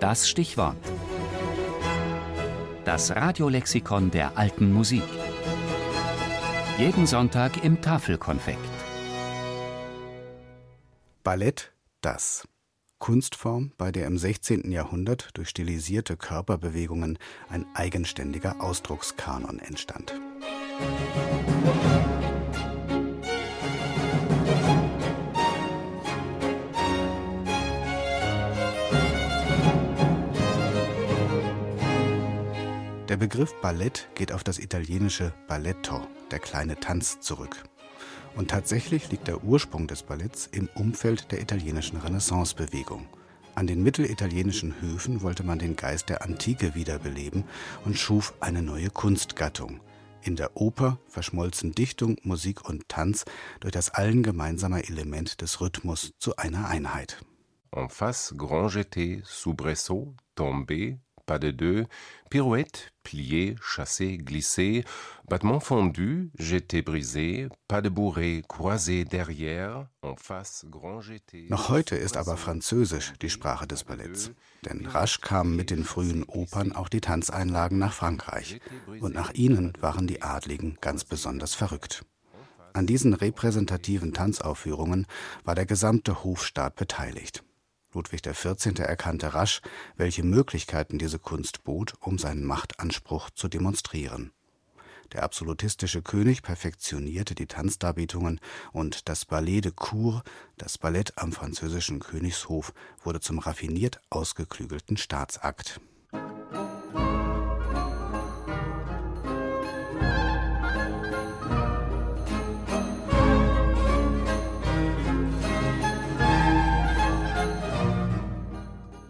Das Stichwort. Das Radiolexikon der alten Musik. Jeden Sonntag im Tafelkonfekt. Ballett, das. Kunstform, bei der im 16. Jahrhundert durch stilisierte Körperbewegungen ein eigenständiger Ausdruckskanon entstand. Der Begriff Ballett geht auf das italienische Balletto, der kleine Tanz, zurück. Und tatsächlich liegt der Ursprung des Balletts im Umfeld der italienischen Renaissancebewegung. An den mittelitalienischen Höfen wollte man den Geist der Antike wiederbeleben und schuf eine neue Kunstgattung. In der Oper verschmolzen Dichtung, Musik und Tanz durch das allen gemeinsame Element des Rhythmus zu einer Einheit. En face, grand jeté, soubresaut, tombé, pas de deux, pirouette, plié, chassé, glissé, battement fondu, jeté brisé, pas de bourré, croisé derrière, en face, grand jeté. Noch heute ist aber Französisch die Sprache des Balletts. Denn rasch kamen mit den frühen Opern auch die Tanzeinlagen nach Frankreich. Und nach ihnen waren die Adligen ganz besonders verrückt. An diesen repräsentativen Tanzaufführungen war der gesamte Hofstaat beteiligt. Ludwig XIV. erkannte rasch, welche Möglichkeiten diese Kunst bot, um seinen Machtanspruch zu demonstrieren. Der absolutistische König perfektionierte die Tanzdarbietungen und das Ballet de Cour, das Ballett am französischen Königshof, wurde zum raffiniert ausgeklügelten Staatsakt.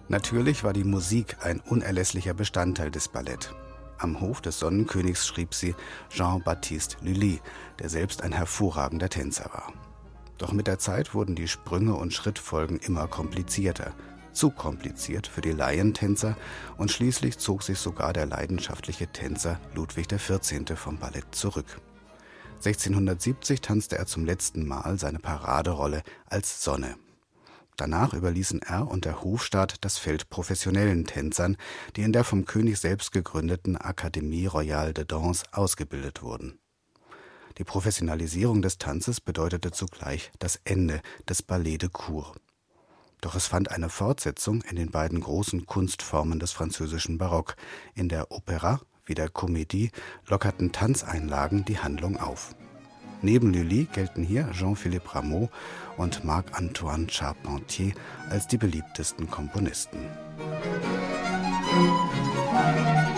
Natürlich war die Musik ein unerlässlicher Bestandteil des Ballett. Am Hof des Sonnenkönigs schrieb sie Jean-Baptiste Lully, der selbst ein hervorragender Tänzer war. Doch mit der Zeit wurden die Sprünge und Schrittfolgen immer komplizierter, zu kompliziert für die Laientänzer und schließlich zog sich sogar der leidenschaftliche Tänzer Ludwig XIV. vom Ballett zurück. 1670 tanzte er zum letzten Mal seine Paraderolle als Sonne. Danach überließen er und der Hofstaat das Feld professionellen Tänzern, die in der vom König selbst gegründeten Académie Royale de Danse ausgebildet wurden. Die Professionalisierung des Tanzes bedeutete zugleich das Ende des Ballet de Cour. Doch es fand eine Fortsetzung in den beiden großen Kunstformen des französischen Barock. In der Opera wie der Comédie lockerten Tanzeinlagen die Handlung auf. Neben Lully gelten hier Jean-Philippe Rameau und Marc-Antoine Charpentier als die beliebtesten Komponisten. Musik